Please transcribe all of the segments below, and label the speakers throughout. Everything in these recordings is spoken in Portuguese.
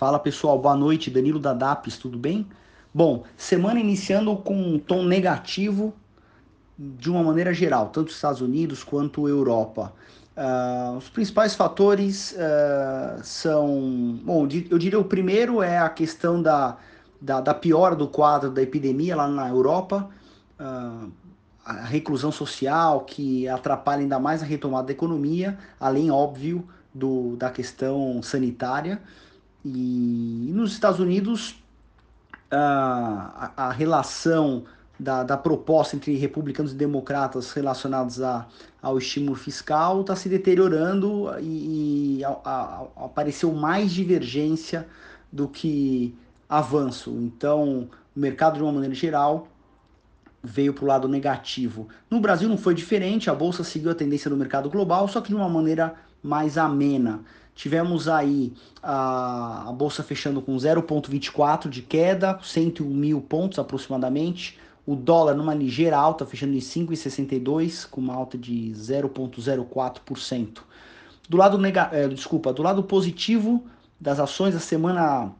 Speaker 1: Fala pessoal, boa noite, Danilo da DAPS, tudo bem? Bom, semana iniciando com um tom negativo de uma maneira geral, tanto Estados Unidos quanto Europa. Uh, os principais fatores uh, são. Bom, eu diria o primeiro é a questão da, da, da piora do quadro da epidemia lá na Europa, uh, a reclusão social que atrapalha ainda mais a retomada da economia, além, óbvio, do, da questão sanitária. E nos Estados Unidos, a, a relação da, da, proposta entre republicanos e democratas relacionados a, ao estímulo fiscal está se deteriorando e, e a, a, apareceu mais divergência do que avanço. Então, o mercado, de uma maneira geral, veio para o lado negativo. No Brasil não foi diferente, a bolsa seguiu a tendência do mercado global, só que de uma maneira mais amena. Tivemos aí a, a bolsa fechando com 0,24 de queda, 101 mil pontos aproximadamente. O dólar numa ligeira alta, fechando em 5,62, com uma alta de 0,04%. Do lado nega, é, desculpa, do lado positivo das ações, a semana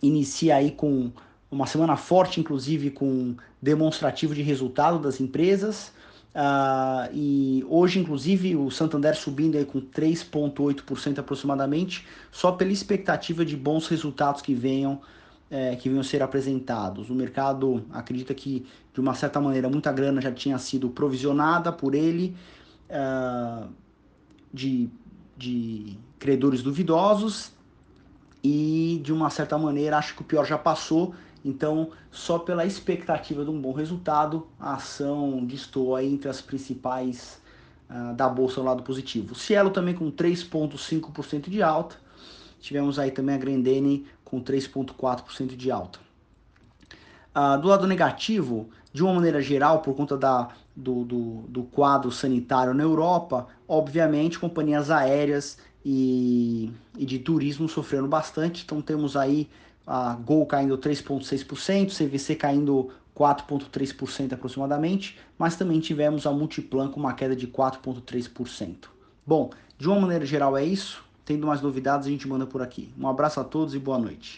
Speaker 1: inicia aí com uma semana forte, inclusive com demonstrativo de resultado das empresas. Uh, e hoje, inclusive, o Santander subindo aí com 3,8% aproximadamente, só pela expectativa de bons resultados que venham, é, que venham ser apresentados. O mercado acredita que, de uma certa maneira, muita grana já tinha sido provisionada por ele uh, de, de credores duvidosos e, de uma certa maneira, acho que o pior já passou então, só pela expectativa de um bom resultado, a ação destoa entre as principais uh, da bolsa no lado positivo. O Cielo também com 3,5% de alta. Tivemos aí também a Grendene com 3,4% de alta. Uh, do lado negativo, de uma maneira geral, por conta da, do, do, do quadro sanitário na Europa, obviamente companhias aéreas e, e de turismo sofrendo bastante. Então temos aí a Gol caindo 3,6%, CVC caindo 4,3% aproximadamente, mas também tivemos a Multiplan com uma queda de 4,3%. Bom, de uma maneira geral é isso. Tendo mais novidades, a gente manda por aqui. Um abraço a todos e boa noite.